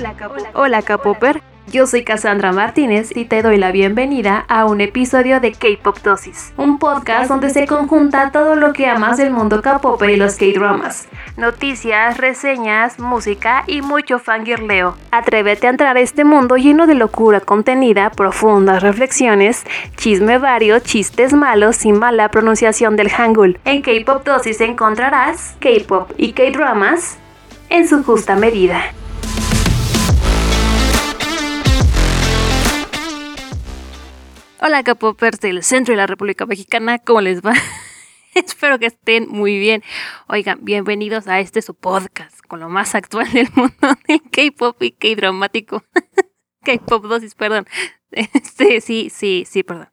Hola, Capo. Hola. Yo soy Cassandra Martínez y te doy la bienvenida a un episodio de K-Pop Dosis, un podcast donde se conjunta todo lo que amas del mundo K-Pop y los K-Dramas. Noticias, reseñas, música y mucho fangirleo. Atrévete a entrar a este mundo lleno de locura contenida, profundas reflexiones, chisme vario, chistes malos y mala pronunciación del hangul. En K-Pop Dosis encontrarás K-Pop y K-Dramas en su justa medida. Hola capopers del centro de la República Mexicana, ¿cómo les va? Espero que estén muy bien. Oigan, bienvenidos a este su podcast con lo más actual del mundo del K-pop y K-dramático. K-pop dosis, perdón. Este, sí, sí, sí, perdón.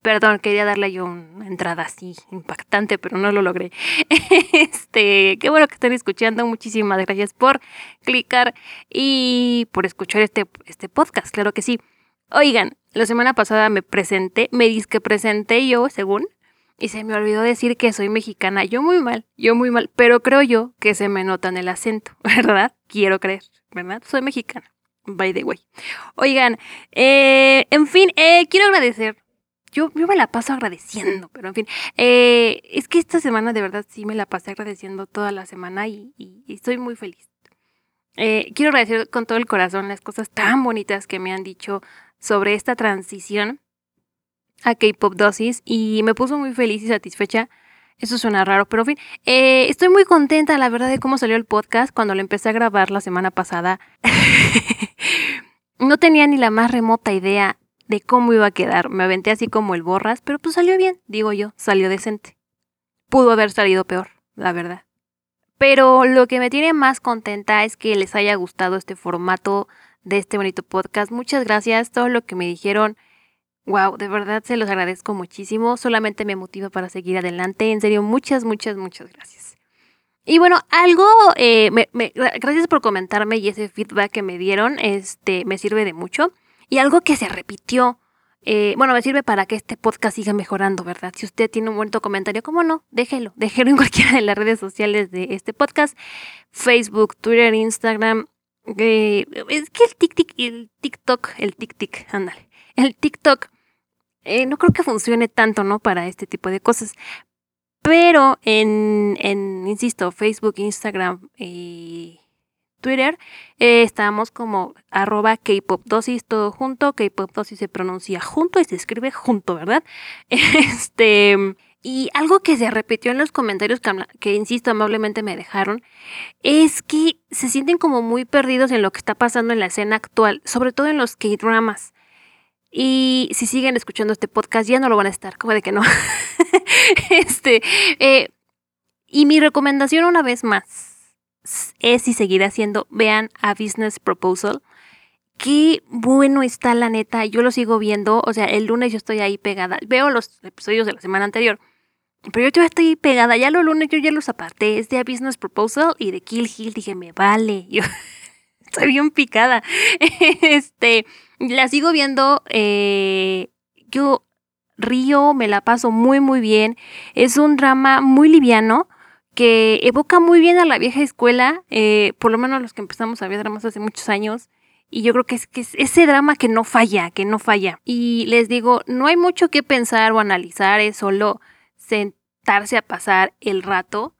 Perdón, quería darle yo una entrada así impactante, pero no lo logré. Este, qué bueno que estén escuchando. Muchísimas gracias por clicar y por escuchar este, este podcast, claro que sí. Oigan, la semana pasada me presenté, me que presenté yo, según, y se me olvidó decir que soy mexicana. Yo muy mal, yo muy mal, pero creo yo que se me nota en el acento, ¿verdad? Quiero creer, ¿verdad? Soy mexicana, by the way. Oigan, eh, en fin, eh, quiero agradecer. Yo, yo, me la paso agradeciendo, pero en fin, eh, es que esta semana de verdad sí me la pasé agradeciendo toda la semana y, y estoy muy feliz. quiero agradecer con todo el corazón las cosas tan bonitas que me han dicho sobre esta transición a K-Pop Dosis y me puso muy feliz y satisfecha. Eso suena raro, pero en fin, eh, estoy muy contenta, la verdad, de cómo salió el podcast cuando lo empecé a grabar la semana pasada. no tenía ni la más remota idea de cómo iba a quedar. Me aventé así como el borras, pero pues salió bien, digo yo, salió decente. Pudo haber salido peor, la verdad. Pero lo que me tiene más contenta es que les haya gustado este formato de este bonito podcast. Muchas gracias, todo lo que me dijeron. Wow, de verdad se los agradezco muchísimo. Solamente me motiva para seguir adelante. En serio, muchas, muchas, muchas gracias. Y bueno, algo, eh, gracias por comentarme y ese feedback que me dieron, este, me sirve de mucho. Y algo que se repitió, eh, bueno, me sirve para que este podcast siga mejorando, ¿verdad? Si usted tiene un buen comentario, ¿cómo no? Déjelo, déjelo en cualquiera de las redes sociales de este podcast, Facebook, Twitter, Instagram, eh, es que el TikTok, el TikTok, el TikTok, ándale, el TikTok, eh, no creo que funcione tanto, ¿no? Para este tipo de cosas. Pero en, en insisto, Facebook, Instagram y Twitter, eh, estamos como arroba K-pop dosis, todo junto. K-pop dosis se pronuncia junto y se escribe junto, ¿verdad? Este. Y algo que se repitió en los comentarios que, insisto, amablemente me dejaron, es que se sienten como muy perdidos en lo que está pasando en la escena actual, sobre todo en los K-dramas. Y si siguen escuchando este podcast, ya no lo van a estar, como de que no. este, eh, y mi recomendación una vez más es y seguirá siendo, vean a Business Proposal. Qué bueno está la neta, yo lo sigo viendo, o sea, el lunes yo estoy ahí pegada, veo los episodios de la semana anterior pero yo ya estoy pegada, ya los lunes yo ya los aparté, es de A Business Proposal y de Kill Hill, dije, me vale, yo estoy bien picada. este, la sigo viendo, eh, yo río, me la paso muy muy bien, es un drama muy liviano que evoca muy bien a la vieja escuela, eh, por lo menos los que empezamos a ver dramas hace muchos años. Y yo creo que es, que es ese drama que no falla, que no falla. Y les digo, no hay mucho que pensar o analizar, es solo sentarse a pasar el rato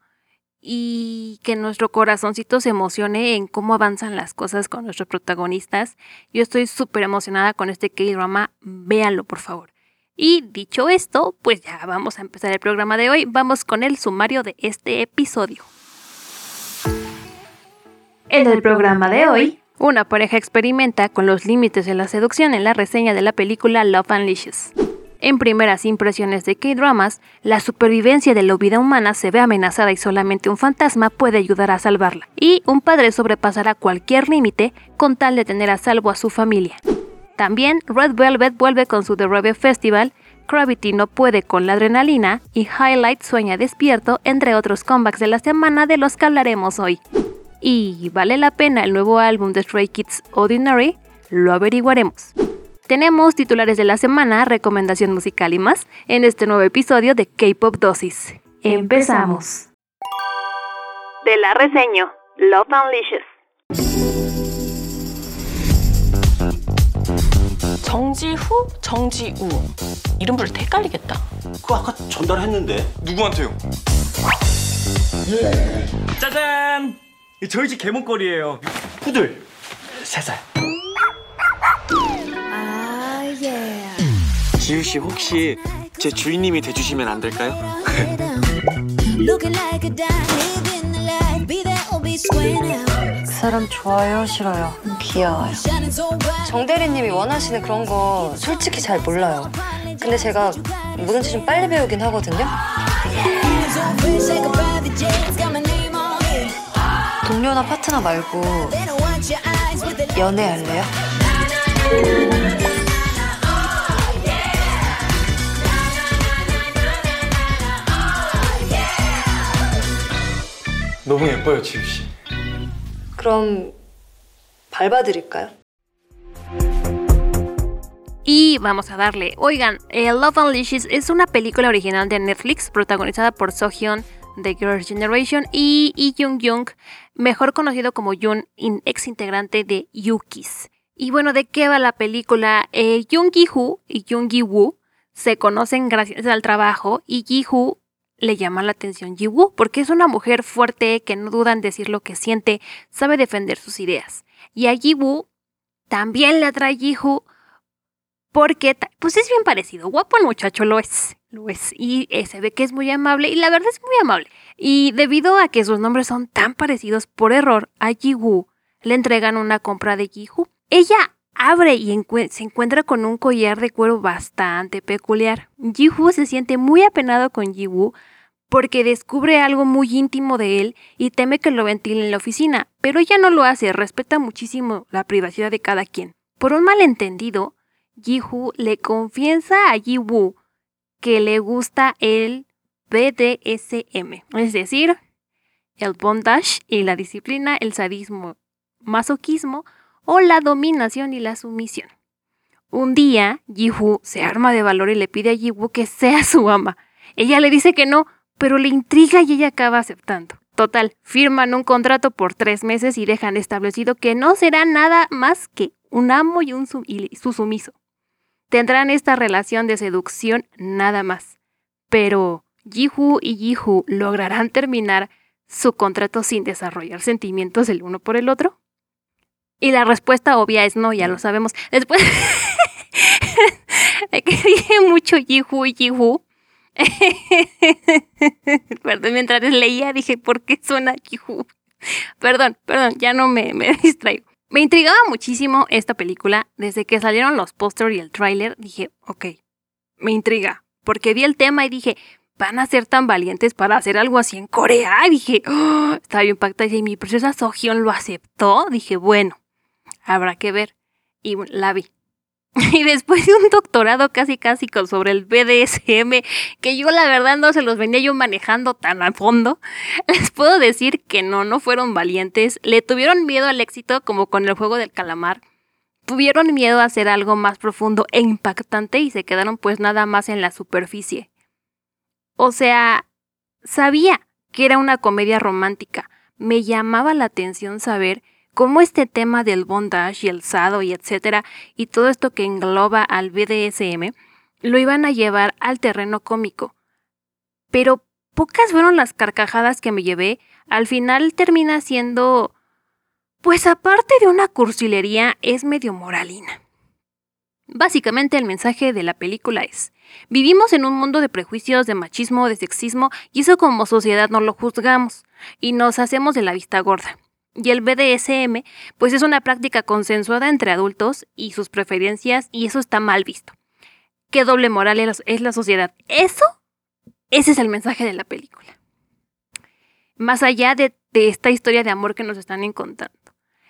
y que nuestro corazoncito se emocione en cómo avanzan las cosas con nuestros protagonistas. Yo estoy súper emocionada con este K-drama, véanlo por favor. Y dicho esto, pues ya vamos a empezar el programa de hoy. Vamos con el sumario de este episodio. En el programa de hoy, una pareja experimenta con los límites de la seducción en la reseña de la película Love Unleashes. En primeras impresiones de K-Dramas, la supervivencia de la vida humana se ve amenazada y solamente un fantasma puede ayudar a salvarla. Y un padre sobrepasará cualquier límite con tal de tener a salvo a su familia. También Red Velvet vuelve con su The Rebel Festival, Gravity no puede con la adrenalina y Highlight sueña despierto, entre otros comebacks de la semana de los que hablaremos hoy. ¿Y vale la pena el nuevo álbum de Stray Kids Ordinary? Lo averiguaremos. Tenemos titulares de la semana, recomendación musical y más en este nuevo episodio de K-Pop Dosis. Empezamos. De la reseño, Love Unleashes. 정지후, 정지우. 이름 부를 때 헷갈리겠다. 그거 아까 전달했는데. 누구한테요? 짜잔! 저희 집 개목걸이에요. 푸들. 세 살. 지우 씨 혹시 제 주인님이 돼주시면 안 될까요? Looking like a dime, living the life, be there or be square now. 사람 좋아요, 싫어요? 귀여워요. Shining so bright. 정 대리님이 원하시는 그런 거 솔직히 잘 몰라요. 근데 제가 뭐든지 좀 빨리 배우긴 하거든요. 동료나 파트너 말고 연애할래요? 너무 예뻐요, 지우 씨. 그럼 밟아드릴까요? Y vamos a darle. Oigan, eh, Love Unleashed es una película original de Netflix protagonizada por Sohyun de Girls' Generation y Lee Jung Jung, mejor conocido como Jun, in- ex integrante de Yukis. Y bueno, ¿de qué va la película? Eh, Jung Gi-hoo y Jung Gi-woo se conocen gracias al trabajo y Gi-hoo le llama la atención Ji-woo porque es una mujer fuerte que no duda en decir lo que siente, sabe defender sus ideas. Y a Ji-woo también le atrae Ji-hoo porque pues es bien parecido, guapo el muchacho lo es, lo es y eh, se ve que es muy amable y la verdad es muy amable. Y debido a que sus nombres son tan parecidos por error, a Ji-woo le entregan una compra de Ji-hoo. Ella abre y se encuentra con un collar de cuero bastante peculiar. Ji-hoo se siente muy apenado con Ji-woo porque descubre algo muy íntimo de él y teme que lo ventile en la oficina, pero ella no lo hace, respeta muchísimo la privacidad de cada quien. Por un malentendido, Ji-hoo le confiesa a Ji-woo que le gusta el BDSM, es decir, el bondage y la disciplina, el sadismo, masoquismo o la dominación y la sumisión. Un día, Ji-hoo se arma de valor y le pide a Ji-woo que sea su ama. Ella le dice que no, pero le intriga y ella acaba aceptando. Total, firman un contrato por tres meses y dejan establecido que no será nada más que un amo y, un su, sumiso. Tendrán esta relación de seducción nada más. Pero Ji-hoo y Ji-hoo lograrán terminar su contrato sin desarrollar sentimientos el uno por el otro. Y la respuesta obvia es no, ya lo sabemos. Después de que dije mucho Ji-hoo y Ji-hoo. Perdón, mientras leía dije, ¿por qué suena Ji-hoo? Perdón, perdón, ya no me, me distraigo. Me intrigaba muchísimo esta película. Desde que salieron los póster y el tráiler, dije, ok, me intriga. Porque vi el tema y dije, van a ser tan valientes para hacer algo así en Corea. Y dije, oh, estaba yo impactada. Y mi princesa Sohyun lo aceptó. Dije, bueno, habrá que ver. Y la vi. Y después de un doctorado casi casi con sobre el BDSM, que yo la verdad no se los venía yo manejando tan a fondo, les puedo decir que no, no fueron valientes, le tuvieron miedo al éxito como con el juego del calamar, tuvieron miedo a hacer algo más profundo e impactante y se quedaron pues nada más en la superficie. O sea, sabía que era una comedia romántica, me llamaba la atención saber cómo este tema del bondage y el sado y etcétera, y todo esto que engloba al BDSM, lo iban a llevar al terreno cómico. Pero pocas fueron las carcajadas que me llevé, al final termina siendo, pues aparte de una cursilería, es medio moralina. Básicamente el mensaje de la película es, vivimos en un mundo de prejuicios, de machismo, de sexismo, y eso como sociedad no lo juzgamos, y nos hacemos de la vista gorda. Y el BDSM, pues es una práctica consensuada entre adultos y sus preferencias, y eso está mal visto. ¿Qué doble moral es la- sociedad? Eso, ese es el mensaje de la película. Más allá de, esta historia de amor que nos están contando.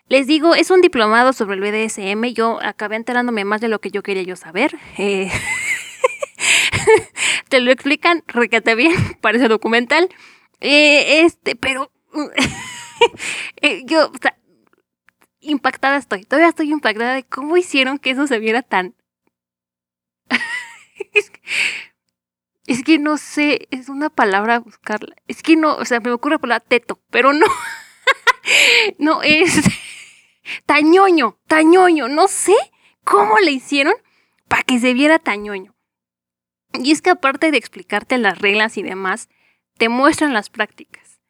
Les digo, es un diplomado sobre el BDSM. Yo acabé enterándome más de lo que yo quería yo saber. Eh, te lo explican requete bien, parece documental. Eh, este, pero yo, o sea, impactada estoy. Todavía estoy impactada de cómo hicieron que eso se viera tan. es, que, no sé, es una palabra buscarla. Es que no, o sea, me ocurre por la teto, pero no. no es tañoño, tañoño. No sé cómo le hicieron para que se viera tañoño. Y es que aparte de explicarte las reglas y demás, te muestran las prácticas.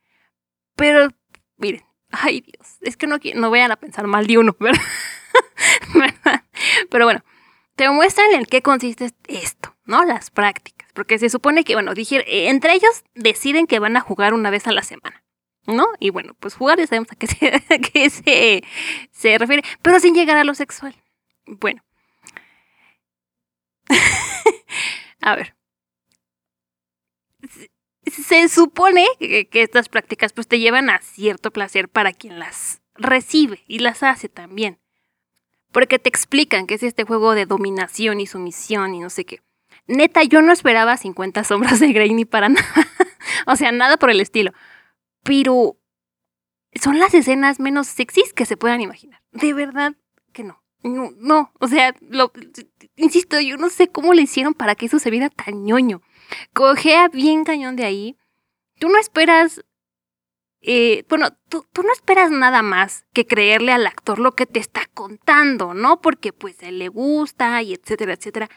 Pero, miren, ay Dios, es que no, no vayan a pensar mal de uno, ¿verdad? Pero bueno, te muestran en qué consiste esto, ¿no? Las prácticas. Porque se supone que, bueno, dije, eh, entre ellos deciden que van a jugar una vez a la semana, ¿no? Y bueno, pues jugar ya sabemos a qué se, qué se, se refiere, pero sin llegar a lo sexual. Bueno. a ver. Se- supone que, que estas prácticas pues te llevan a cierto placer para quien las recibe y las hace también. Porque te explican que es este juego de dominación y sumisión y no sé qué. Neta, yo no esperaba 50 sombras de Grey ni para nada. o sea, nada por el estilo. Pero son las escenas menos sexys que se puedan imaginar. De verdad que no. No, no. o sea, lo, insisto, yo no sé cómo le hicieron para que eso se viera tan ñoño. Cogea bien cañón de ahí. Tú no esperas eh, bueno, tú, tú no esperas nada más que creerle al actor lo que te está contando, ¿no? Porque pues él le gusta y etcétera, etcétera.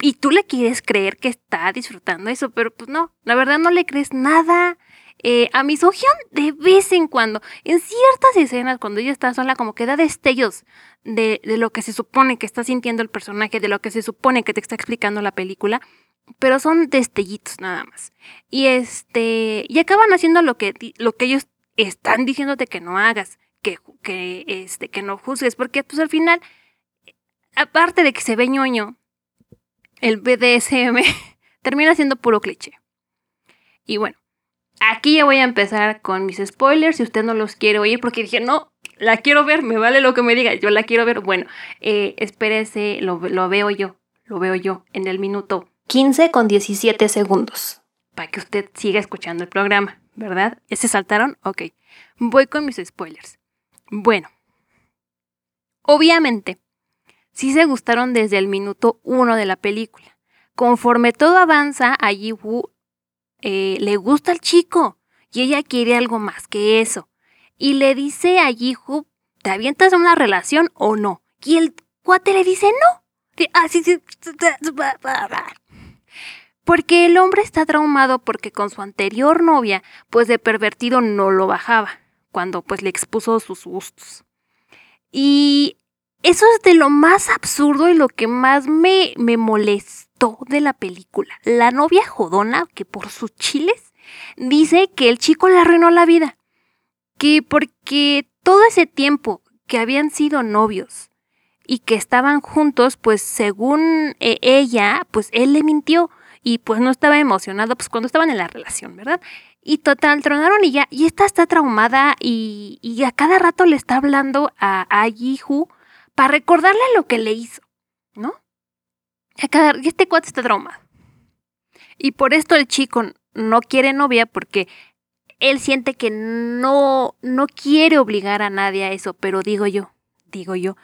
Y tú le quieres creer que está disfrutando eso, pero pues no, la verdad no le crees nada. Eh, a Miss Sohyun de vez en cuando, en ciertas escenas, cuando ella está sola, como que da destellos de, de lo que se supone que está sintiendo el personaje, de lo que se supone que te está explicando la película, pero son destellitos nada más. Y este, y acaban haciendo lo que, lo que ellos están diciéndote que no hagas, que, que, este, que no juzgues, porque pues al final, aparte de que se ve ñoño, el BDSM termina siendo puro cliché. Y bueno, aquí ya voy a empezar con mis spoilers, si usted no los quiere oír, porque dije, no, la quiero ver, me vale lo que me diga, yo la quiero ver. Bueno, eh, espérese, lo, lo veo yo, lo veo yo en el minuto 15 con 17 segundos, para que usted siga escuchando el programa, ¿verdad? ¿Ya se saltaron? Ok, voy con mis spoilers. Bueno, obviamente, sí se gustaron desde el minuto 1 de la película. Conforme todo avanza, a eh, le gusta al chico y ella quiere algo más que eso. Y le dice a Ji-Woo, ¿te avientas a una relación o no? Y el cuate le dice no. Que- ah, sí, sí, Porque el hombre está traumado porque con su anterior novia, pues de pervertido no lo bajaba, cuando pues le expuso sus gustos. Y eso es de lo más absurdo y lo que más me, me molestó de la película. La novia jodona, que por sus chiles, dice que el chico le arruinó la vida. Que porque todo ese tiempo que habían sido novios y que estaban juntos, pues según eh, ella, pues él le mintió y pues no estaba emocionado, pues cuando estaban en la relación, ¿verdad? Y total, tronaron y ya, y esta está traumada y, y a cada rato le está hablando a, a Yihu para recordarle lo que le hizo, ¿no? Y, a cada- y este cuate está traumado. Y por esto el chico no quiere novia porque él siente que no, no quiere obligar a nadie a eso, pero digo yo, digo yo,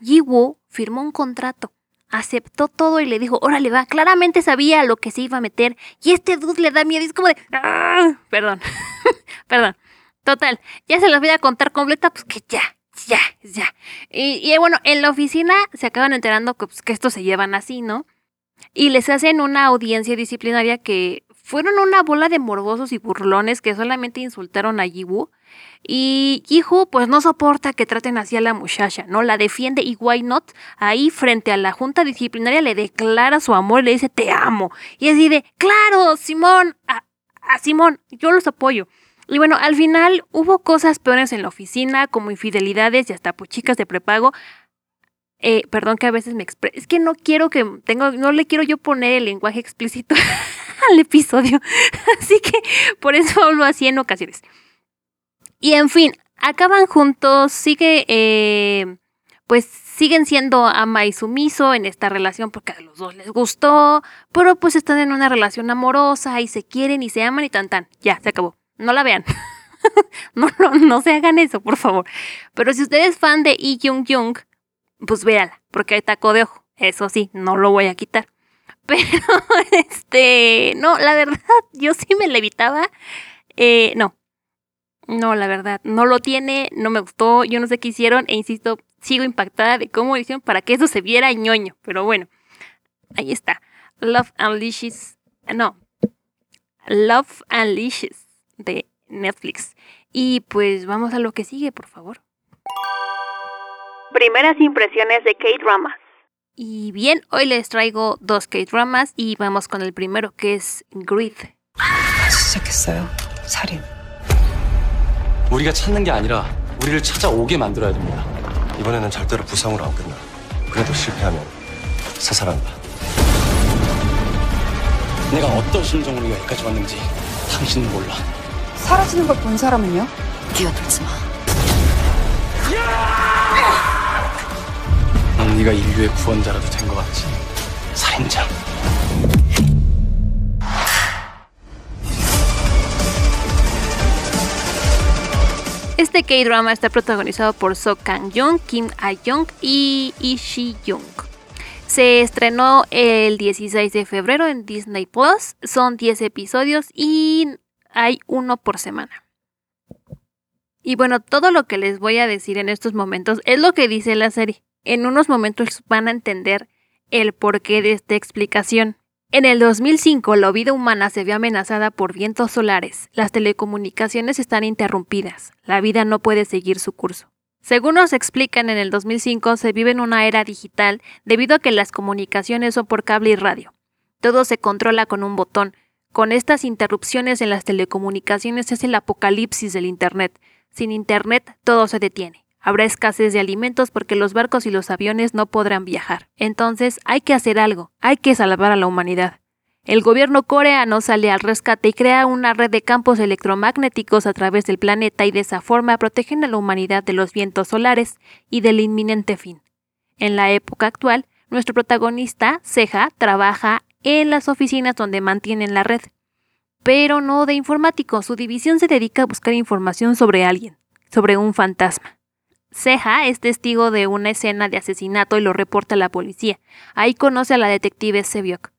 Yiwu firmó un contrato, aceptó todo y le dijo, órale va, claramente sabía lo que se iba a meter y este dude le da miedo, es como de, "Ah", perdón, perdón, total, ya se las voy a contar completa, pues que ya, ya, ya. Y, y, bueno, en la oficina se acaban enterando que, pues, que estos se llevan así, ¿no? Y les hacen una audiencia disciplinaria que fueron una bola de morbosos y burlones que solamente insultaron a Yiwu. Y Yihu pues no soporta que traten así a la muchacha, ¿no? La defiende y why not? Ahí frente a la junta disciplinaria le declara su amor, le dice te amo. Y así de, claro, Simón, a, a Simón, yo los apoyo. Y bueno, al final hubo cosas peores en la oficina, como infidelidades y hasta puchicas de prepago. Eh, perdón que a veces me expreso. Es que no quiero que tengo, no le quiero yo poner el lenguaje explícito al episodio. Así que por eso hablo así en ocasiones. Y en fin, acaban juntos, sigue, eh, pues siguen siendo ama y sumiso en esta relación porque a los dos les gustó, pero pues están en una relación amorosa y se quieren y se aman y tan tan. Ya, se acabó. No la vean. no, no, no se hagan eso, por favor. Pero si usted es fan de Lee Jung Jung, pues véala, porque hay taco de ojo. Eso sí, no lo voy a quitar. Pero, este, no, la verdad, yo sí me levitaba. Eh, no, no, la verdad, no lo tiene, no me gustó, yo no sé qué hicieron, e insisto, sigo impactada de cómo lo hicieron para que eso se viera ñoño. Pero bueno, ahí está. Love Unleashes. No. Love Unleashes de Netflix. Y pues vamos a lo que sigue, por favor. Primeras impresiones de K-Dramas. Y bien, hoy les traigo dos K-Dramas y vamos con el primero que es Greed. 우리가 찾는 게 아니라 우리를 찾아오게 만들어야 됩니다. 이번에는 절대로 부상으로 안 끝나. 그래도 실패하면 사살한다. 내가 어떤 심정으로 여기까지 왔는지 당신은 몰라. 사라지는 걸 본 사람은요? 끼어들지 마. 넌 네가 인류의 구원자라도 된 것 같지. 살인자. Este K-drama está protagonizado por So Kang-young, Kim A-young y Lee Shi-young. Se estrenó el 16 de febrero en Disney Plus. Son 10 episodios y hay uno por semana. Y bueno, todo lo que les voy a decir en estos momentos es lo que dice la serie. En unos momentos van a entender el porqué de esta explicación. En el 2005, la vida humana se ve amenazada por vientos solares. Las telecomunicaciones están interrumpidas. La vida no puede seguir su curso. Según nos explican, en el 2005 se vive en una era digital debido a que las comunicaciones son por cable y radio. Todo se controla con un botón. Con estas interrupciones en las telecomunicaciones es el apocalipsis del Internet. Sin Internet todo se detiene. Habrá escasez de alimentos porque los barcos y los aviones no podrán viajar. Entonces hay que hacer algo, hay que salvar a la humanidad. El gobierno coreano sale al rescate y crea una red de campos electromagnéticos a través del planeta y de esa forma protegen a la humanidad de los vientos solares y del inminente fin. En la época actual, nuestro protagonista, Ceja, trabaja en las oficinas donde mantienen la red. Pero no de informático, su división se dedica a buscar información sobre alguien, sobre un fantasma. Ceja es testigo de una escena de asesinato y lo reporta a la policía. Ahí conoce a la detective Sebiok.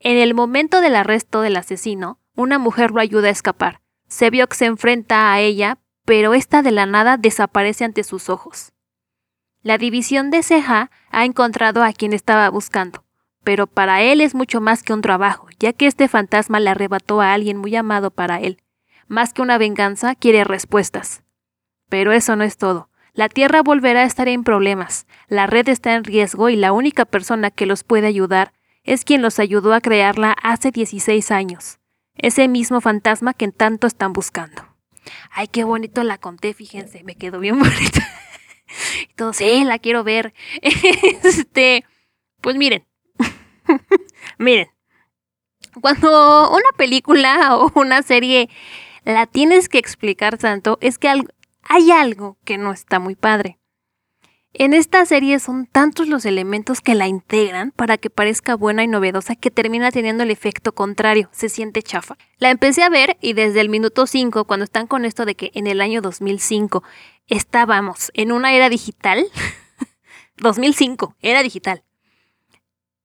En el momento del arresto del asesino, una mujer lo ayuda a escapar. Sebiok se enfrenta a ella, pero esta de la nada desaparece ante sus ojos. La división de Ceja ha encontrado a quien estaba buscando, pero para él es mucho más que un trabajo, ya que este fantasma le arrebató a alguien muy amado para él. Más que una venganza, quiere respuestas. Pero eso no es todo. La Tierra volverá a estar en problemas, la red está en riesgo y la única persona que los puede ayudar es quien los ayudó a crearla hace 16 años. Ese mismo fantasma que tanto están buscando. Ay, qué bonito la conté, fíjense, me quedó bien bonita. Todos, sí, la quiero ver. Este, pues miren, miren, cuando una película o una serie la tienes que explicar tanto, es que hay algo que no está muy padre. En esta serie son tantos los elementos que la integran para que parezca buena y novedosa que termina teniendo el efecto contrario, se siente chafa. La empecé a ver y desde el minuto 5, cuando están con esto de que en el año 2005 estábamos en una era digital, 2005, era digital.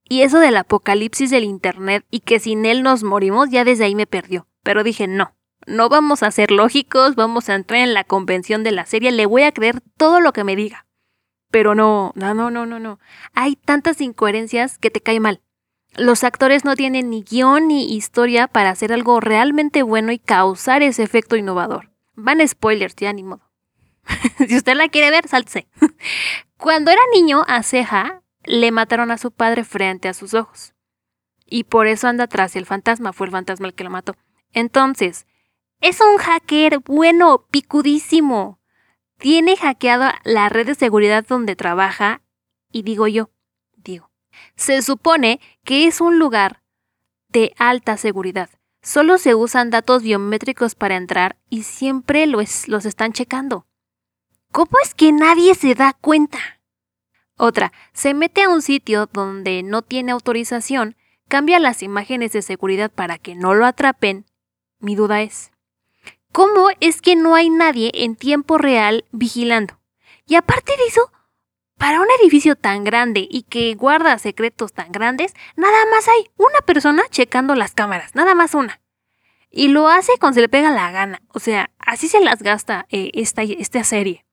Y eso del apocalipsis del Internet y que sin él nos morimos, ya desde ahí me perdió. Pero dije, no, no vamos a ser lógicos, vamos a entrar en la convención de la serie, le voy a creer todo lo que me diga. Pero no, no, no, no, no, no. Hay tantas incoherencias que te cae mal. Los actores no tienen ni guion ni historia para hacer algo realmente bueno y causar ese efecto innovador. Van spoilers, ya ni modo. si usted la quiere ver, salte. Cuando era niño, a Ceja le mataron a su padre frente a sus ojos. Y por eso anda atrás el fantasma, fue el fantasma el que lo mató. Entonces, es un hacker bueno, picudísimo. Tiene hackeado la red de seguridad donde trabaja y digo yo, digo, se supone que es un lugar de alta seguridad. Solo se usan datos biométricos para entrar y siempre los, los están checando. ¿Cómo es que nadie se da cuenta? Otra, se mete a un sitio donde no tiene autorización, cambia las imágenes de seguridad para que no lo atrapen. Mi duda es, ¿cómo es que no hay nadie en tiempo real vigilando? Y aparte de eso, para un edificio tan grande y que guarda secretos tan grandes, nada más hay una persona checando las cámaras, nada más una. Y lo hace cuando se le pega la gana. O sea, así se las gasta eh, esta, serie.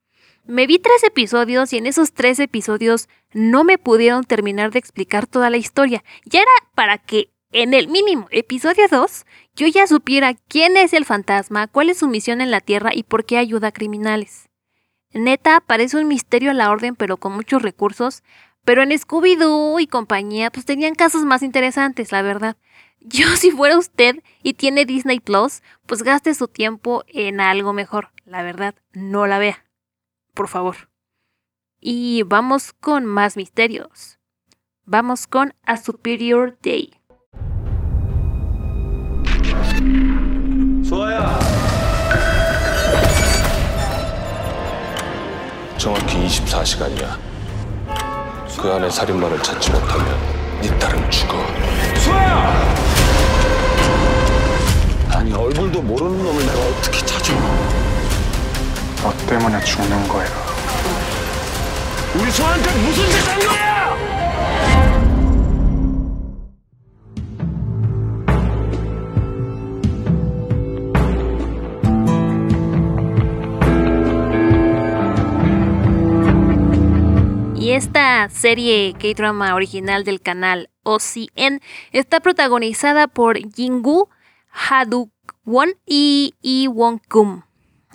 Me vi tres episodios y en esos tres episodios no me pudieron terminar de explicar toda la historia. Ya era para que en el mínimo episodio 2 yo ya supiera quién es el fantasma, cuál es su misión en la Tierra y por qué ayuda a criminales. Neta, parece un misterio a la orden pero con muchos recursos, pero en Scooby-Doo y compañía pues tenían casos más interesantes, la verdad. Yo si fuera usted y tiene Disney Plus, pues gaste su tiempo en algo mejor, la verdad, no la vea por favor. Y vamos con más misterios. Vamos con A Superior Day. 소아야. 정확히 24시간이야. 그 안에 살인마를 찾지 못하면 네 딸은 죽어. 소아야! 아니 얼굴도 모르는 놈을 내가 어떻게 찾아? 너 때문에 죽는 거야. 우리 소아한테 무슨 짓한 거야? Esta serie K-drama original del canal OCN está protagonizada por Jingu, Ha-duk-won y Lee Won-kum.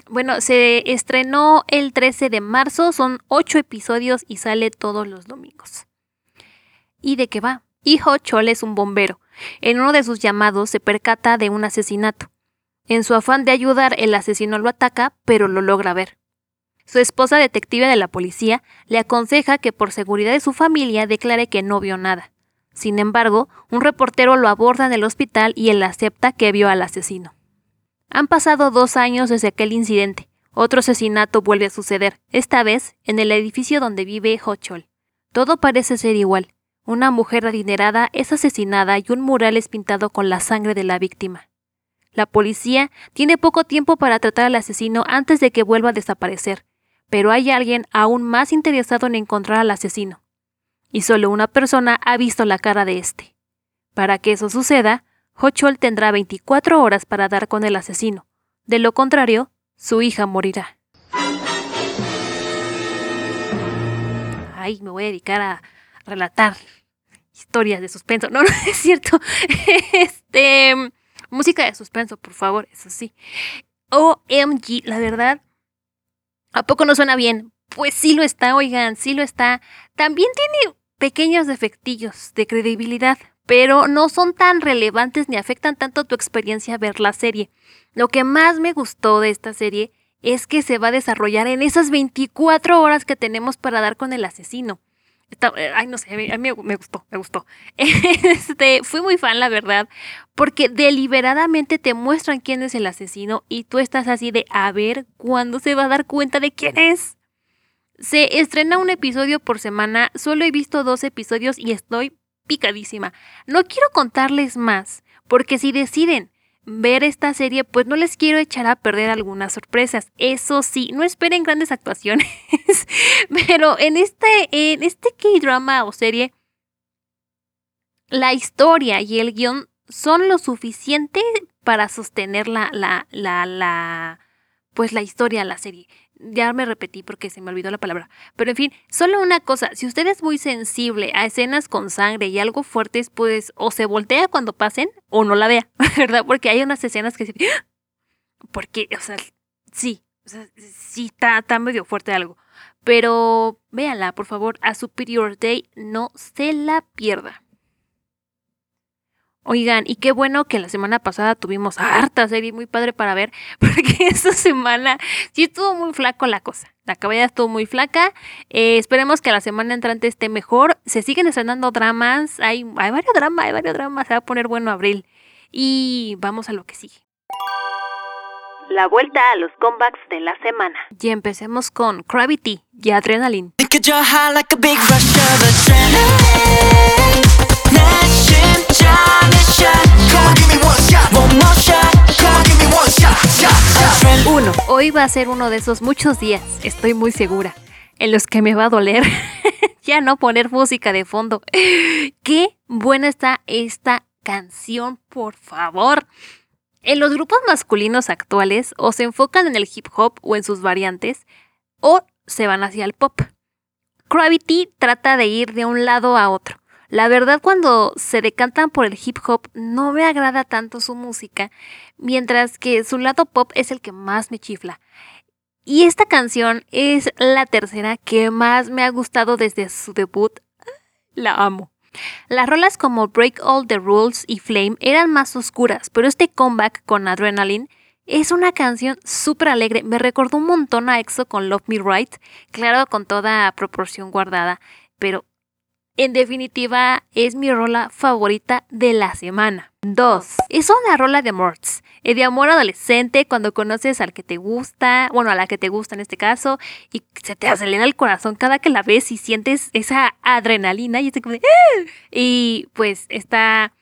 Bueno, se estrenó el 13 de marzo, son 8 episodios y sale todos los domingos. ¿Y de qué va? Hijo Chol es un bombero. En uno de sus llamados se percata de un asesinato. En su afán de ayudar, el asesino lo ataca, pero lo logra ver. Su esposa detective de la policía le aconseja que por seguridad de su familia declare que no vio nada. Sin embargo, un reportero lo aborda en el hospital y él acepta que vio al asesino. Han pasado dos años desde aquel incidente. Otro asesinato vuelve a suceder, esta vez en el edificio donde vive Hochol. Todo parece ser igual. Una mujer adinerada es asesinada y un mural es pintado con la sangre de la víctima. La policía tiene poco tiempo para tratar al asesino antes de que vuelva a desaparecer, pero hay alguien aún más interesado en encontrar al asesino. Y solo una persona ha visto la cara de este. Para que eso suceda, Hochol tendrá 24 horas para dar con el asesino. De lo contrario, su hija morirá. Ay, me voy a dedicar a relatar historias de suspenso. No, no es cierto. Este, música de suspenso, por favor, eso sí. OMG, la verdad, ¿a poco no suena bien? Pues sí lo está, oigan, sí lo está. También tiene pequeños defectillos de credibilidad, pero no son tan relevantes ni afectan tanto tu experiencia ver la serie. Lo que más me gustó de esta serie es que se va a desarrollar en esas 24 horas que tenemos para dar con el asesino. Eh, ay, no sé, a mí, a mí me gustó, me gustó. Este, fui muy fan, la verdad, porque deliberadamente te muestran quién es el asesino y tú estás así de a ver cuándo se va a dar cuenta de quién es. Se estrena un episodio por semana, solo he visto dos episodios y estoy picadísima. No quiero contarles más, porque si deciden ver esta serie, pues no les quiero echar a perder algunas sorpresas. Eso sí, no esperen grandes actuaciones, pero en este, en este K-drama o serie, la historia y el guion son lo suficiente para sostener la, la, la, la, pues la historia, la serie. Ya me repetí porque se me olvidó la palabra. Pero en fin, solo una cosa, si usted es muy sensible a escenas con sangre y algo fuertes, pues o se voltea cuando pasen o no la vea, ¿verdad? Porque hay unas escenas que se... Porque, o sea, sí, o sea, sí está, está medio fuerte algo. Pero véanla, por favor, a Superior Day, no se la pierda. Oigan, y qué bueno que la semana pasada tuvimos harta serie muy padre para ver, porque esta semana sí estuvo muy flaco la cosa. La cabella estuvo muy flaca. Eh, esperemos que la semana entrante esté mejor. Se siguen estrenando dramas. Hay, hay varios dramas, hay varios dramas. Se va a poner bueno abril. Y vamos a lo que sigue. La vuelta a los comebacks de la semana. Y empecemos con Gravity y Adrenaline. Uno, hoy va a ser uno de esos muchos días, estoy muy segura, en los que me va a doler ya no poner música de fondo. Qué buena está esta canción, por favor. En los grupos masculinos actuales o se enfocan en el hip hop o en sus variantes, o se van hacia el pop. Gravity trata de ir de un lado a otro. La verdad, cuando se decantan por el hip hop, no me agrada tanto su música, mientras que su lado pop es el que más me chifla. Y esta canción es la tercera que más me ha gustado desde su debut. La amo. Las rolas como Break All the Rules y Flame eran más oscuras, pero este comeback con Adrenaline es una canción súper alegre. Me recordó un montón a EXO con Love Me Right, claro, con toda proporción guardada, pero en definitiva es mi rola favorita de la semana. 2. Es una rola de Morts, eh, de amor adolescente cuando conoces al que te gusta, bueno, a la que te gusta en este caso, y se te acelera el corazón cada que la ves y sientes esa adrenalina y, como de, ¡Ah! y pues está...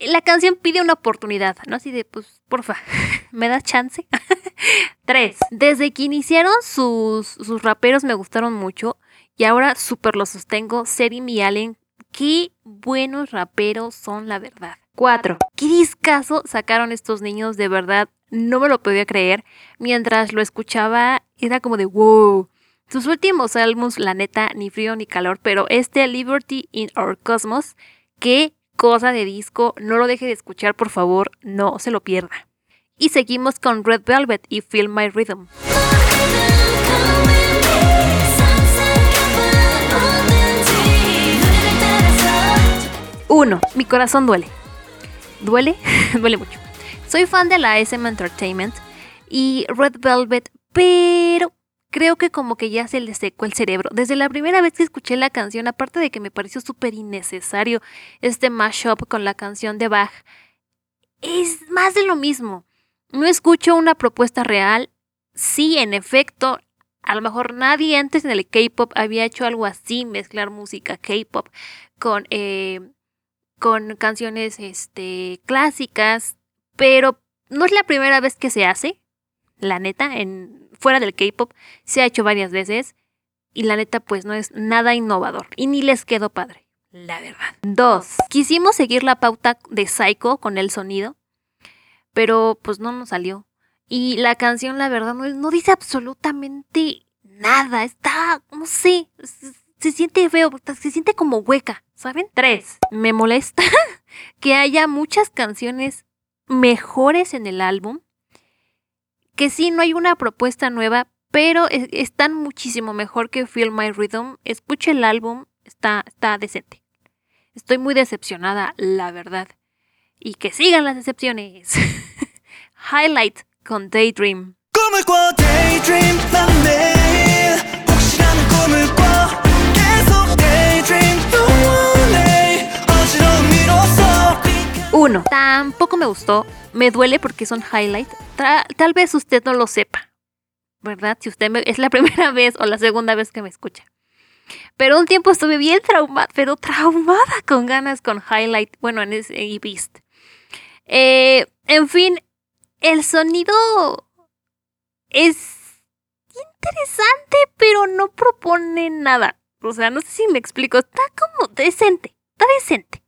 La canción pide una oportunidad, ¿no? Así de, pues, porfa, ¿me das chance? 3. Desde que iniciaron sus, sus raperos me gustaron mucho y ahora súper lo sostengo, Serim y Allen, qué buenos raperos son la verdad. 4. ¿Qué discazo sacaron estos niños? De verdad, no me lo podía creer. Mientras lo escuchaba, era como de wow. Sus últimos álbumes, la neta, ni frío ni calor, pero este Liberty in Our Cosmos, qué cosa de disco, no lo deje de escuchar, por favor, no se lo pierda. Y seguimos con Red Velvet y Feel My Rhythm. 1. Mi corazón duele. ¿Duele? duele mucho. Soy fan de la SM Entertainment y Red Velvet, pero creo que como que ya se le secó el cerebro. Desde la primera vez que escuché la canción, aparte de que me pareció súper innecesario este mashup con la canción de Bach, es más de lo mismo. No escucho una propuesta real. Sí, en efecto, a lo mejor nadie antes en el K-pop había hecho algo así, mezclar música K-pop con, eh, con canciones este, clásicas, pero no es la primera vez que se hace, la neta, en, fuera del K-pop, se ha hecho varias veces y la neta pues no es nada innovador y ni les quedó padre, la verdad. Dos, quisimos seguir la pauta de Psycho con el sonido, pero pues no nos salió. Y la canción, la verdad, no, no dice absolutamente nada. Está, no sé, se, siente feo, se siente como hueca, ¿saben? Tres, me molesta que haya muchas canciones mejores en el álbum. Que sí, no hay una propuesta nueva, pero es- están muchísimo mejor que Feel My Rhythm. Escuche el álbum, está, está decente. Estoy muy decepcionada, la verdad. Y que sigan las decepciones. Highlight con Daydream. 1. Tampoco me gustó. Me duele porque son highlight. Tal vez usted no lo sepa. ¿Verdad? Si usted me- es la primera vez o la segunda vez que me escucha. Pero un tiempo estuve bien traumada, pero traumada con ganas con highlight. Bueno, en ese y Beast. Eh, en fin, el sonido es interesante, pero no propone nada. O sea, no sé si me explico. Está como decente. Está decente.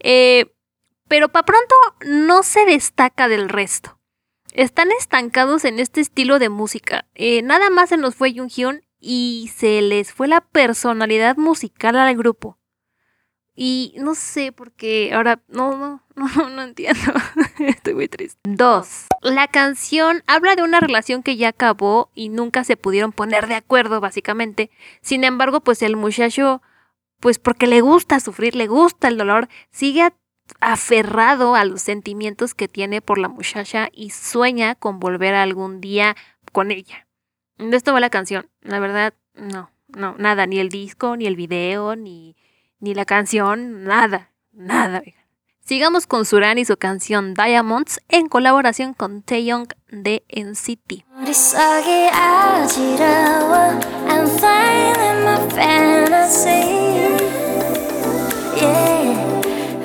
Eh, pero para pronto no se destaca del resto. Están estancados en este estilo de música. Eh, nada más se nos fue Junghyun y se les fue la personalidad musical al grupo. Y no sé por qué ahora no, no, no, no entiendo. Estoy muy triste. Dos. La canción habla de una relación que ya acabó y nunca se pudieron poner de acuerdo, básicamente. Sin embargo, pues el muchacho, pues porque le gusta sufrir, le gusta el dolor, sigue aferrado a los sentimientos que tiene por la muchacha y sueña con volver algún día con ella. De esto va la canción. La verdad, no, no, nada, ni el disco, ni el video, ni, ni la canción, nada, nada. Sigamos con Suran y su canción Diamonds en colaboración con Taeyong de NCT.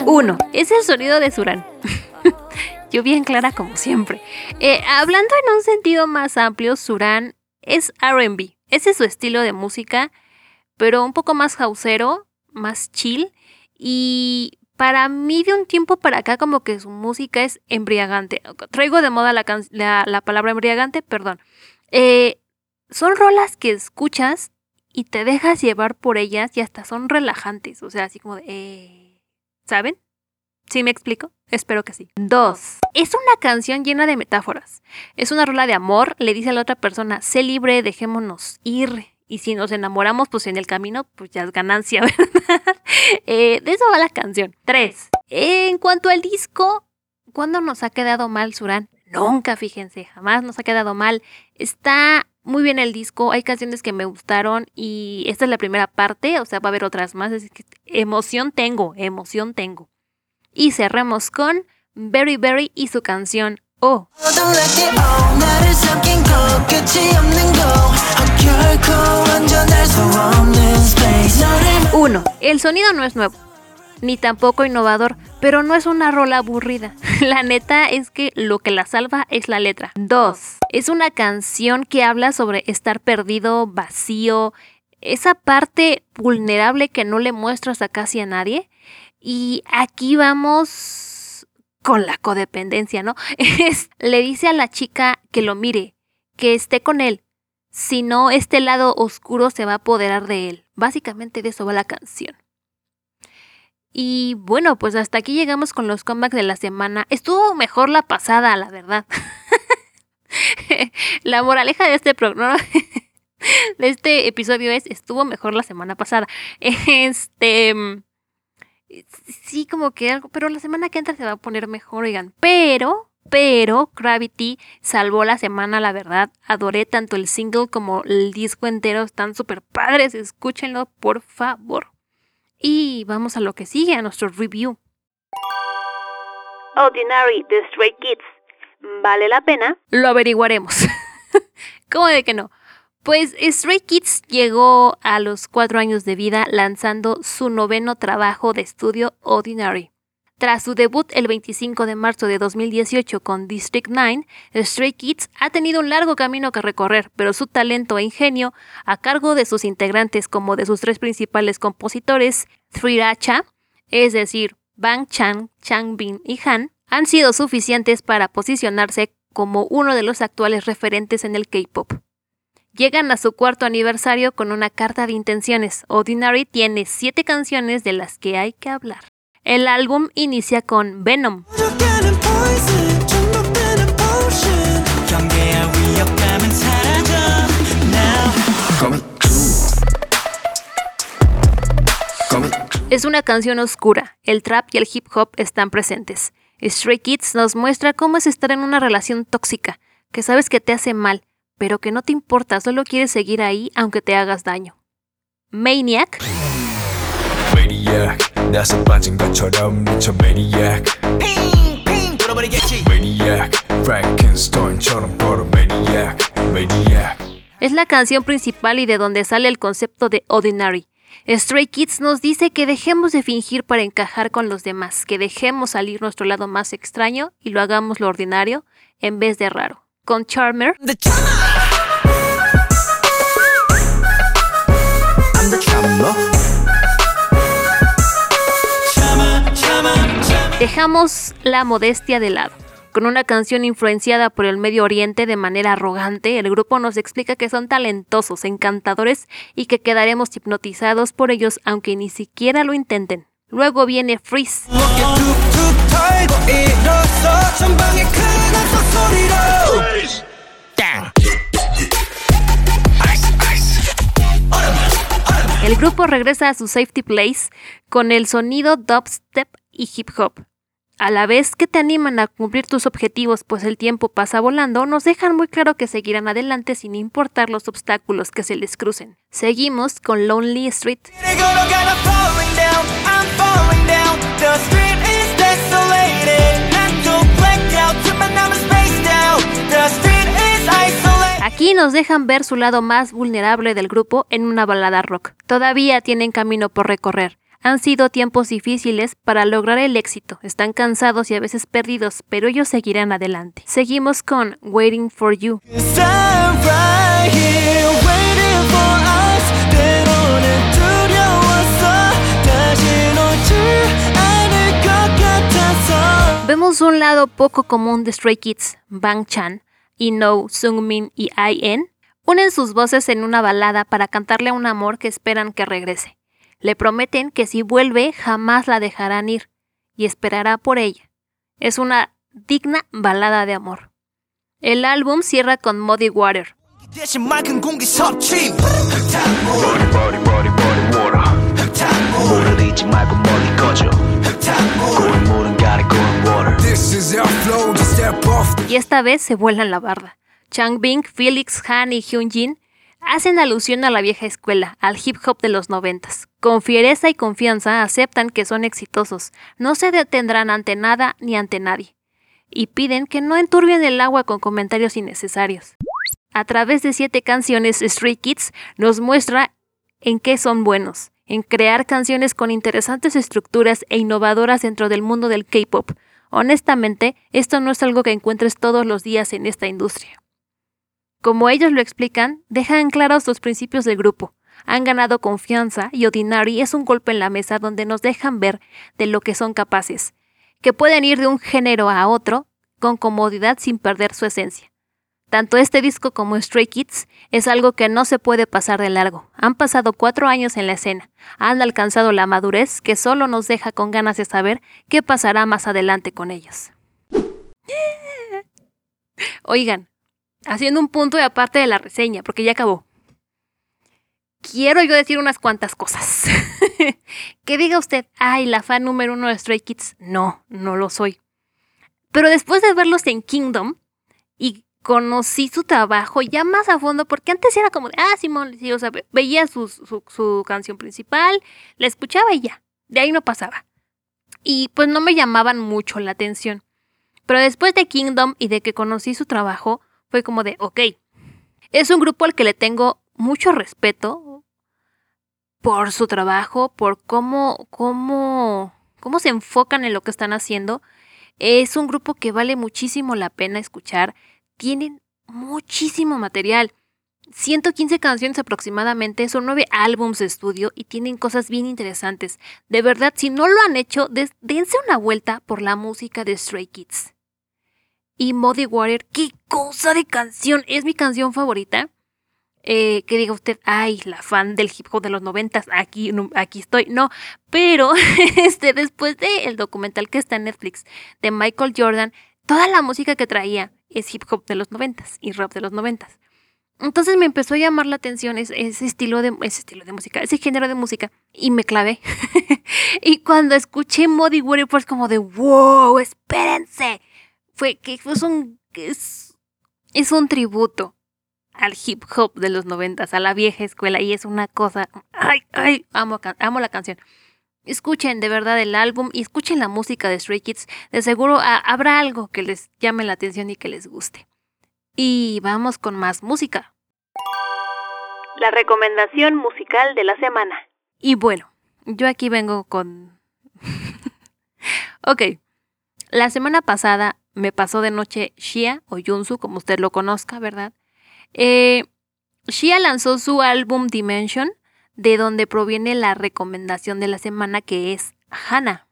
Uno, es el sonido de Surán. Yo bien clara como siempre. Eh, hablando en un sentido más amplio, Surán es RB. Ese es su estilo de música, pero un poco más hausero, más chill. Y para mí de un tiempo para acá como que su música es embriagante. Traigo de moda la, can la, palabra embriagante, perdón. Eh, son rolas que escuchas y te dejas llevar por ellas y hasta son relajantes. O sea, así como de... Eh, ¿Saben? ¿Sí me explico? Espero que sí. Dos. Es una canción llena de metáforas. Es una rola de amor. Le dice a la otra persona, sé libre, dejémonos ir. Y si nos enamoramos, pues en el camino, pues ya es ganancia, ¿verdad? Eh, de eso va la canción. Tres. En cuanto al disco, ¿cuándo nos ha quedado mal, Surán? Nunca, fíjense, jamás nos ha quedado mal. Está muy bien el disco, hay canciones que me gustaron y esta es la primera parte, o sea, va a haber otras más, así que emoción tengo, emoción tengo. Y cerremos con Berry Berry y su canción Oh. Uno, el sonido no es nuevo, ni tampoco innovador, pero no es una rola aburrida. La neta es que lo que la salva es la letra. 2. Es una canción que habla sobre estar perdido, vacío, esa parte vulnerable que no le muestras a casi a nadie. Y aquí vamos con la codependencia, ¿no? Es- le dice a la chica que lo mire, que esté con él. Si no, este lado oscuro se va a apoderar de él. Básicamente de eso va la canción. Y bueno, pues hasta aquí llegamos con los comebacks de la semana. Estuvo mejor la pasada, la verdad. la moraleja de este programa, de este episodio es, estuvo mejor la semana pasada. Este, mm, sí, como que algo, pero la semana que entra se va a poner mejor, oigan. Pero, pero, Gravity salvó la semana, la verdad. Adoré tanto el single como el disco entero, están súper padres, escúchenlo, por favor. Y vamos a lo que sigue, a nuestro review. Ordinary de Stray Kids. ¿Vale la pena? Lo averiguaremos. ¿Cómo de que no? Pues Stray Kids llegó a los cuatro años de vida lanzando su noveno trabajo de estudio Ordinary. Tras su debut el 25 de marzo de 2018 con District 9, Stray Kids ha tenido un largo camino que recorrer, pero su talento e ingenio, a cargo de sus integrantes como de sus tres principales compositores, Thriracha, es decir, Bang Chan, Chang Bin y Han, han sido suficientes para posicionarse como uno de los actuales referentes en el K-pop. Llegan a su cuarto aniversario con una carta de intenciones. Ordinary tiene siete canciones de las que hay que hablar. El álbum inicia con Venom. Es una canción oscura, el trap y el hip hop están presentes. Stray Kids nos muestra cómo es estar en una relación tóxica, que sabes que te hace mal, pero que no te importa, solo quieres seguir ahí aunque te hagas daño. Maniac Maniac 나서 빠진 것처럼 미쳐 Maniac 핑핑 돌아버리겠지 Maniac Frankenstein처럼 걸어 Maniac Maniac es la canción principal y de donde sale el concepto de Ordinary. Stray Kids nos dice que dejemos de fingir para encajar con los demás, que dejemos salir nuestro lado más extraño y lo hagamos lo ordinario en vez de raro. Con Charmer The charmer I'm the charmer Charmer, Dejamos la modestia de lado. Con una canción influenciada por el Medio Oriente de manera arrogante, el grupo nos explica que son talentosos, encantadores y que quedaremos hipnotizados por ellos aunque ni siquiera lo intenten. Luego viene Freeze. El grupo regresa a su safety place con el sonido dubstep y hip hop. A la vez que te animan a cumplir tus objetivos, pues el tiempo pasa volando, nos dejan muy claro que seguirán adelante sin importar los obstáculos que se les crucen. Seguimos con Lonely Street. Aquí nos dejan ver su lado más vulnerable del grupo en una balada rock. Todavía tienen camino por recorrer han sido tiempos difíciles para lograr el éxito, están cansados y a veces perdidos, pero ellos seguirán adelante. Seguimos con Waiting for You. Vemos un lado poco común de Stray Kids, Bang Chan, Ino, Sungmin y I.N. unen sus voces en una balada para cantarle a un amor que esperan que regrese. Le prometen que si vuelve jamás la dejarán ir y esperará por ella. Es una digna balada de amor. El álbum cierra con Muddy Water. Y esta vez se vuelan la barda. Chang Bing, Felix Han y Hyun Jin hacen alusión a la vieja escuela, al hip hop de los noventas. Con fiereza y confianza aceptan que son exitosos, no se detendrán ante nada ni ante nadie, y piden que no enturbien el agua con comentarios innecesarios. A través de siete canciones, Stray Kids nos muestra en qué son buenos, en crear canciones con interesantes estructuras e innovadoras dentro del mundo del K-pop. Honestamente, esto no es algo que encuentres todos los días en esta industria. Como ellos lo explican, dejan claros los principios del grupo. Han ganado confianza y Ordinary es un golpe en la mesa donde nos dejan ver de lo que son capaces, que pueden ir de un género a otro con comodidad sin perder su esencia. Tanto este disco como Stray Kids es algo que no se puede pasar de largo. Han pasado cuatro años en la escena, han alcanzado la madurez que solo nos deja con ganas de saber qué pasará más adelante con ellos. Oigan, haciendo un punto de aparte de la reseña, porque ya acabó. Quiero yo decir unas cuantas cosas. que diga usted, ay, la fan número uno de Stray Kids. No, no lo soy. Pero después de verlos en Kingdom y conocí su trabajo ya más a fondo, porque antes era como de, ah, Simón, sí, o sea, ve- veía su, su, su canción principal, la escuchaba y ya, de ahí no pasaba. Y pues no me llamaban mucho la atención. Pero después de Kingdom y de que conocí su trabajo, fue como de, ok, es un grupo al que le tengo mucho respeto por su trabajo, por cómo, cómo, cómo se enfocan en lo que están haciendo. Es un grupo que vale muchísimo la pena escuchar tienen muchísimo material. 115 canciones aproximadamente, son nueve álbums de estudio y tienen cosas bien interesantes. De verdad, si no lo han hecho, dense una vuelta por la música de Stray Kids. Y Muddy Water, qué cosa de canción, es mi canción favorita. Eh, que diga usted, ay, la fan del hip hop de los noventas, aquí, aquí estoy. No, pero este, después del documental que está en Netflix de Michael Jordan, toda la música que traía es hip hop de los noventas y rap de los noventas. Entonces me empezó a llamar la atención ese, estilo de ese estilo de música, ese género de música y me clavé. y cuando escuché Muddy Water fue como de wow, espérense. Fue que fue un es, es un tributo al hip hop de los noventas, a la vieja escuela y es una cosa, ay, ay, amo, amo la canción. Escuchen de verdad el álbum y escuchen la música de Stray Kids. De seguro ah, habrá algo que les llame la atención y que les guste. Y vamos con más música. La recomendación musical de la semana. Y bueno, yo aquí vengo con... ok, la semana pasada me pasó de noche Shia o Junsu, como usted lo conozca, ¿verdad? Eh, Shia lanzó su álbum Dimension, de donde proviene la recomendación de la semana que es Hannah.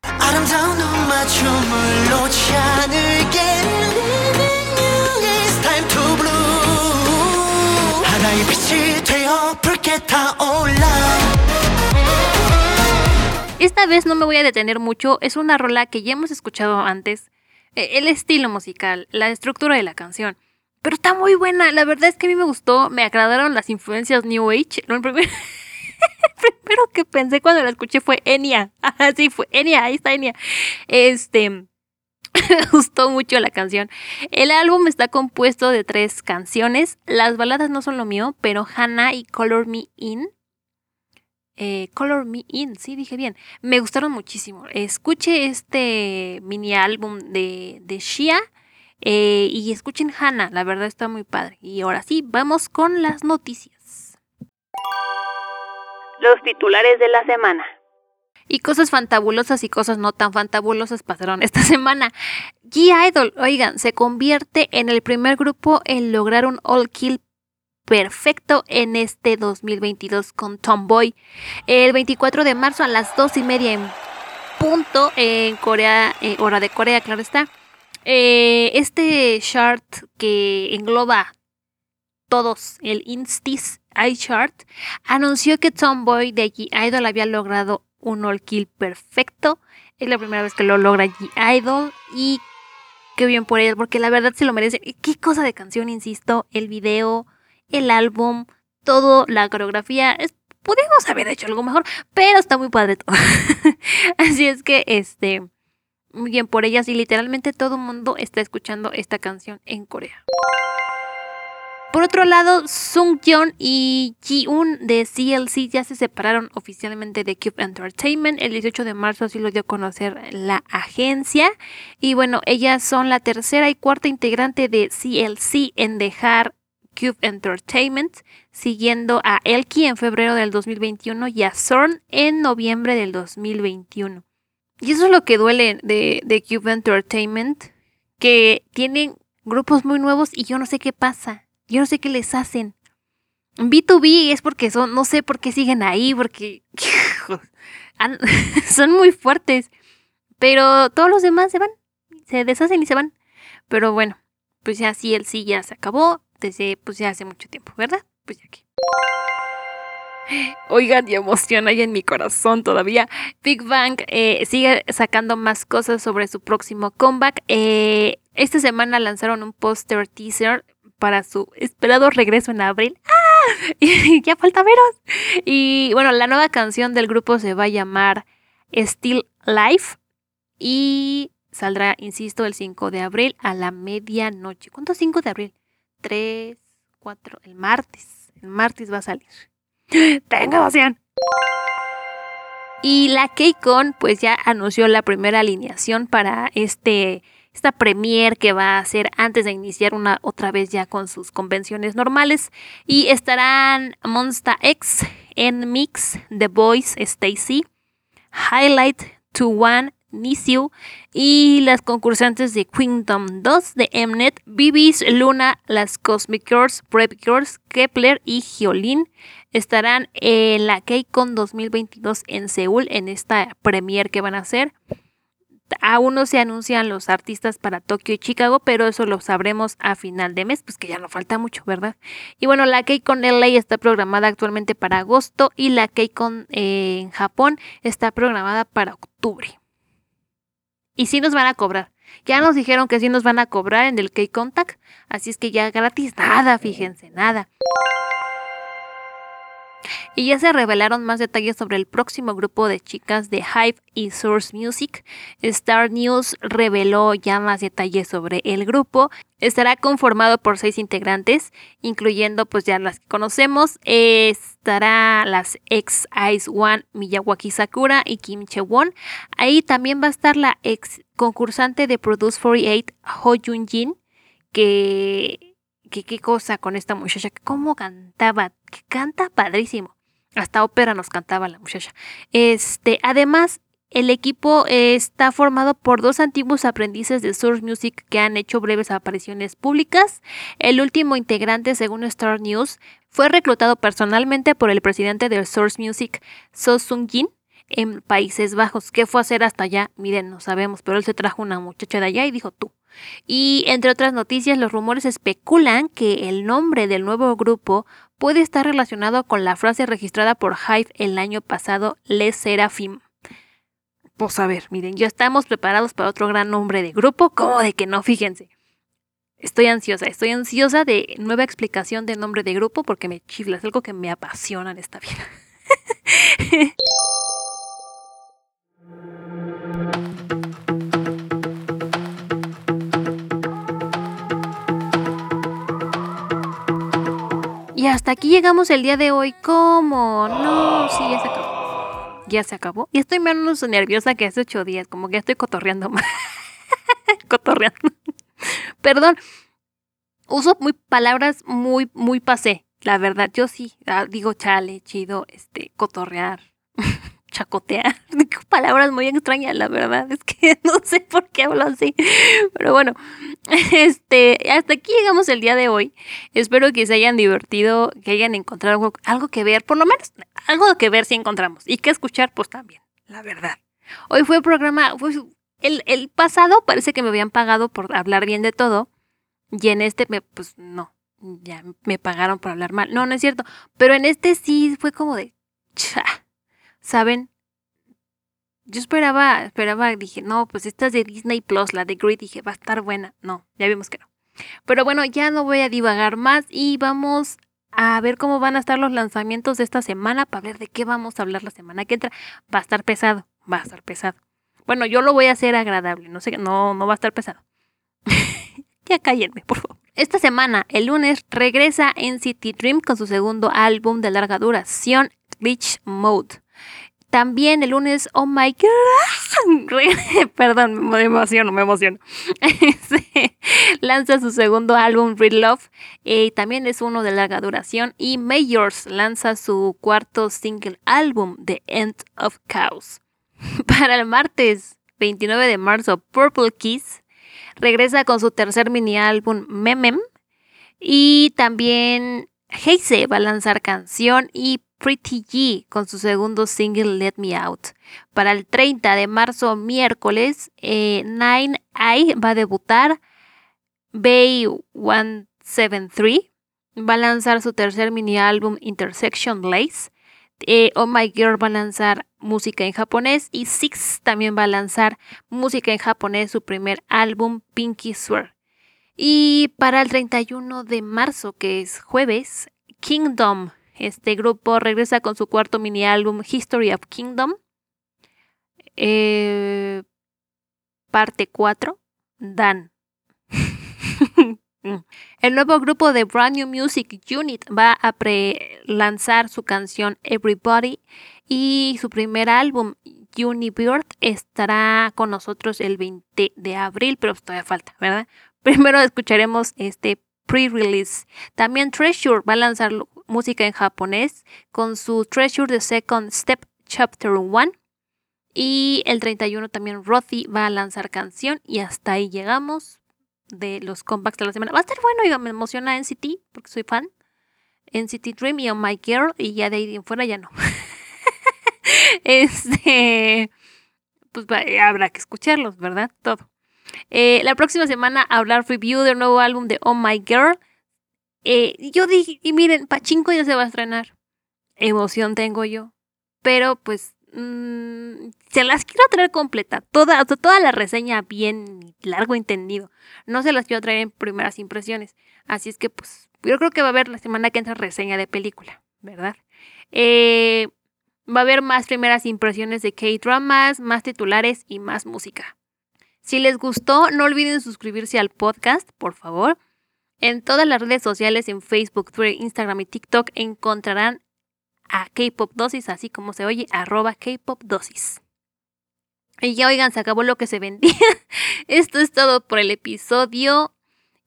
Esta vez no me voy a detener mucho, es una rola que ya hemos escuchado antes, eh, El estilo musical, la estructura de la canción. Pero está muy buena, la verdad es que a mí me gustó, me agradaron las influencias New Age. Lo primero que pensé cuando la escuché fue Enya. Así fue, Enya, ahí está Enya. Este, me gustó mucho la canción. El álbum está compuesto de tres canciones. Las baladas no son lo mío, pero Hannah y Color Me In eh, Color Me In, sí, dije bien. Me gustaron muchísimo. Escuche este mini álbum de, de Shia eh, y escuchen Hannah, la verdad está muy padre. Y ahora sí, vamos con las noticias. Los titulares de la semana. Y cosas fantabulosas y cosas no tan fantabulosas pasaron esta semana. G-Idol, oigan, se convierte en el primer grupo en lograr un All Kill perfecto en este 2022 con Tomboy. El 24 de marzo a las dos y media en punto en Corea, eh, hora de Corea, claro está. Eh, este chart que engloba todos, el Instis iChart, anunció que Tomboy de G-Idol había logrado un all kill perfecto. Es la primera vez que lo logra G-Idol y qué bien por él, porque la verdad se lo merece. Qué cosa de canción, insisto, el video, el álbum, todo, la coreografía. Pudimos haber hecho algo mejor, pero está muy padre todo. Así es que, este, muy bien por ellas y literalmente todo el mundo está escuchando esta canción en Corea. Por otro lado, Sung-yeon y Ji-un de CLC ya se separaron oficialmente de Cube Entertainment. El 18 de marzo así lo dio a conocer la agencia. Y bueno, ellas son la tercera y cuarta integrante de CLC en dejar Cube Entertainment, siguiendo a Elki en febrero del 2021 y a Zorn en noviembre del 2021. Y eso es lo que duele de, de Cube Entertainment, que tienen grupos muy nuevos y yo no sé qué pasa. Yo no sé qué les hacen. B2B es porque son, no sé por qué siguen ahí, porque son muy fuertes. Pero todos los demás se van, se deshacen y se van. Pero bueno, pues ya sí, el sí ya se acabó desde, pues ya hace mucho tiempo, ¿verdad? Pues ya que. Oigan, y emoción hay en mi corazón todavía. Big Bang eh, sigue sacando más cosas sobre su próximo comeback. Eh, esta semana lanzaron un póster teaser para su esperado regreso en abril. ¡Ah! Ya falta veros. Y bueno, la nueva canción del grupo se va a llamar Still Life y saldrá, insisto, el 5 de abril a la medianoche. ¿Cuánto 5 de abril? 3, 4, el martes. El martes va a salir. Tengo emoción. Y la KCON pues ya anunció la primera alineación para este esta premier que va a hacer antes de iniciar una otra vez ya con sus convenciones normales y estarán Monsta X, en Mix, The Voice, Stacy, Highlight, To One, Nisiu y las concursantes de Kingdom 2 de Mnet, Bibis, Luna, las Cosmic Girls, Prep Girls, Kepler y Hyolyn estarán en la KCON 2022 en Seúl en esta premier que van a hacer aún no se anuncian los artistas para Tokio y Chicago, pero eso lo sabremos a final de mes, pues que ya no falta mucho, ¿verdad? Y bueno, la KCON LA está programada actualmente para agosto y la KCON eh, en Japón está programada para octubre. Y sí nos van a cobrar. Ya nos dijeron que sí nos van a cobrar en el K-Contact, así es que ya gratis nada, fíjense, nada. Y ya se revelaron más detalles sobre el próximo grupo de chicas de Hive y Source Music. Star News reveló ya más detalles sobre el grupo. Estará conformado por seis integrantes, incluyendo pues ya las que conocemos. Estará las ex Ice One Miyawaki Sakura y Kim Chewon. Ahí también va a estar la ex concursante de Produce 48 Ho Jun Jin, que qué cosa con esta muchacha, cómo cantaba, que canta padrísimo. Hasta ópera nos cantaba la muchacha. Este, además, el equipo está formado por dos antiguos aprendices de Source Music que han hecho breves apariciones públicas. El último integrante, según Star News, fue reclutado personalmente por el presidente de Source Music, So Sung Jin, en Países Bajos. ¿Qué fue a hacer hasta allá? Miren, no sabemos, pero él se trajo una muchacha de allá y dijo tú. Y entre otras noticias, los rumores especulan que el nombre del nuevo grupo puede estar relacionado con la frase registrada por Hive el año pasado, Les Serafim. Pues a ver, miren, ya estamos preparados para otro gran nombre de grupo, ¿cómo de que no? Fíjense. Estoy ansiosa, estoy ansiosa de nueva explicación de nombre de grupo porque me chifla, es algo que me apasiona en esta vida. hasta aquí llegamos el día de hoy. ¿Cómo? No, sí, ya se acabó. Ya se acabó. Y estoy menos nerviosa que hace ocho días. Como que ya estoy cotorreando más. cotorreando. Perdón. Uso muy palabras muy, muy pasé. La verdad, yo sí. ah, digo chale, chido, este, cotorrear. chacotear. Palabras muy extrañas, la verdad. Es que no sé por qué hablo así. Pero bueno, este, hasta aquí llegamos el día de hoy. Espero que se hayan divertido, que hayan encontrado algo, algo que ver, por lo menos algo que ver si encontramos. Y que escuchar, pues también, la verdad. Hoy fue programa, el, el pasado parece que me habían pagado por hablar bien de todo. Y en este, me, pues no, ya me pagaron por hablar mal. No, no es cierto. Pero en este sí fue como de, ¿saben? Yo esperaba, esperaba, dije, no, pues esta es de Disney Plus, la de Greed, dije, va a estar buena. No, ya vimos que no. Pero bueno, ya no voy a divagar más y vamos a ver cómo van a estar los lanzamientos de esta semana para ver de qué vamos a hablar la semana que entra. Va a estar pesado, va a estar pesado. Bueno, yo lo voy a hacer agradable, no sé, no, no va a estar pesado. ya cállenme, por favor. Esta semana, el lunes, regresa NCT Dream con su segundo álbum de larga duración, Glitch Mode. También el lunes, oh my god, perdón, me emociono, me emociono. Este, lanza su segundo álbum, Real Love, y también es uno de larga duración. Y Majors lanza su cuarto single álbum, The End of Chaos. Para el martes 29 de marzo, Purple Kiss regresa con su tercer mini álbum, Memem. Y también Heise va a lanzar canción y Pretty G con su segundo single Let Me Out. Para el 30 de marzo, miércoles, eh, Nine Eye va a debutar. Bay 173 va a lanzar su tercer mini álbum Intersection Lace. Eh, oh My Girl va a lanzar música en japonés y Six también va a lanzar música en japonés, su primer álbum Pinky Swear. Y para el 31 de marzo, que es jueves, Kingdom este grupo regresa con su cuarto mini álbum History of Kingdom. Eh, parte 4. Dan. El nuevo grupo de Brand New Music Unit va a pre-lanzar su canción Everybody y su primer álbum Unibird estará con nosotros el 20 de abril, pero todavía falta, ¿verdad? Primero escucharemos este pre-release. También Treasure va a lanzar música en japonés con su Treasure the Second Step Chapter 1. Y el 31 también Rothy va a lanzar canción y hasta ahí llegamos de los comebacks de la semana. Va a estar bueno, y me emociona NCT porque soy fan. NCT Dream y Oh My Girl y ya de ahí en fuera ya no. este, pues habrá que escucharlos, ¿verdad? Todo. Eh, la próxima semana hablar review del nuevo álbum de Oh My Girl. Eh, yo dije, y miren, Pachinko ya se va a estrenar. Emoción tengo yo. Pero pues mm, se las quiero traer completa. Toda, toda la reseña bien largo entendido. No se las quiero traer en primeras impresiones. Así es que pues yo creo que va a haber la semana que entra reseña de película, ¿verdad? Eh, va a haber más primeras impresiones de K-dramas, más titulares y más música. Si les gustó, no olviden suscribirse al podcast, por favor. En todas las redes sociales, en Facebook, Twitter, Instagram y TikTok, encontrarán a K-Pop Dosis, así como se oye, arroba K-Pop Dosis. Y ya oigan, se acabó lo que se vendía. Esto es todo por el episodio.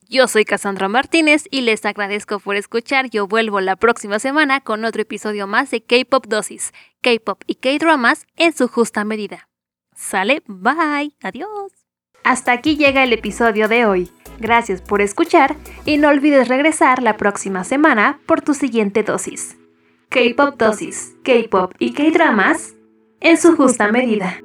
Yo soy Cassandra Martínez y les agradezco por escuchar. Yo vuelvo la próxima semana con otro episodio más de K-Pop Dosis, K-Pop y K-Dramas en su justa medida. Sale, bye, adiós. Hasta aquí llega el episodio de hoy. Gracias por escuchar y no olvides regresar la próxima semana por tu siguiente dosis. K-Pop Dosis, K-Pop y K-Dramas en su justa medida.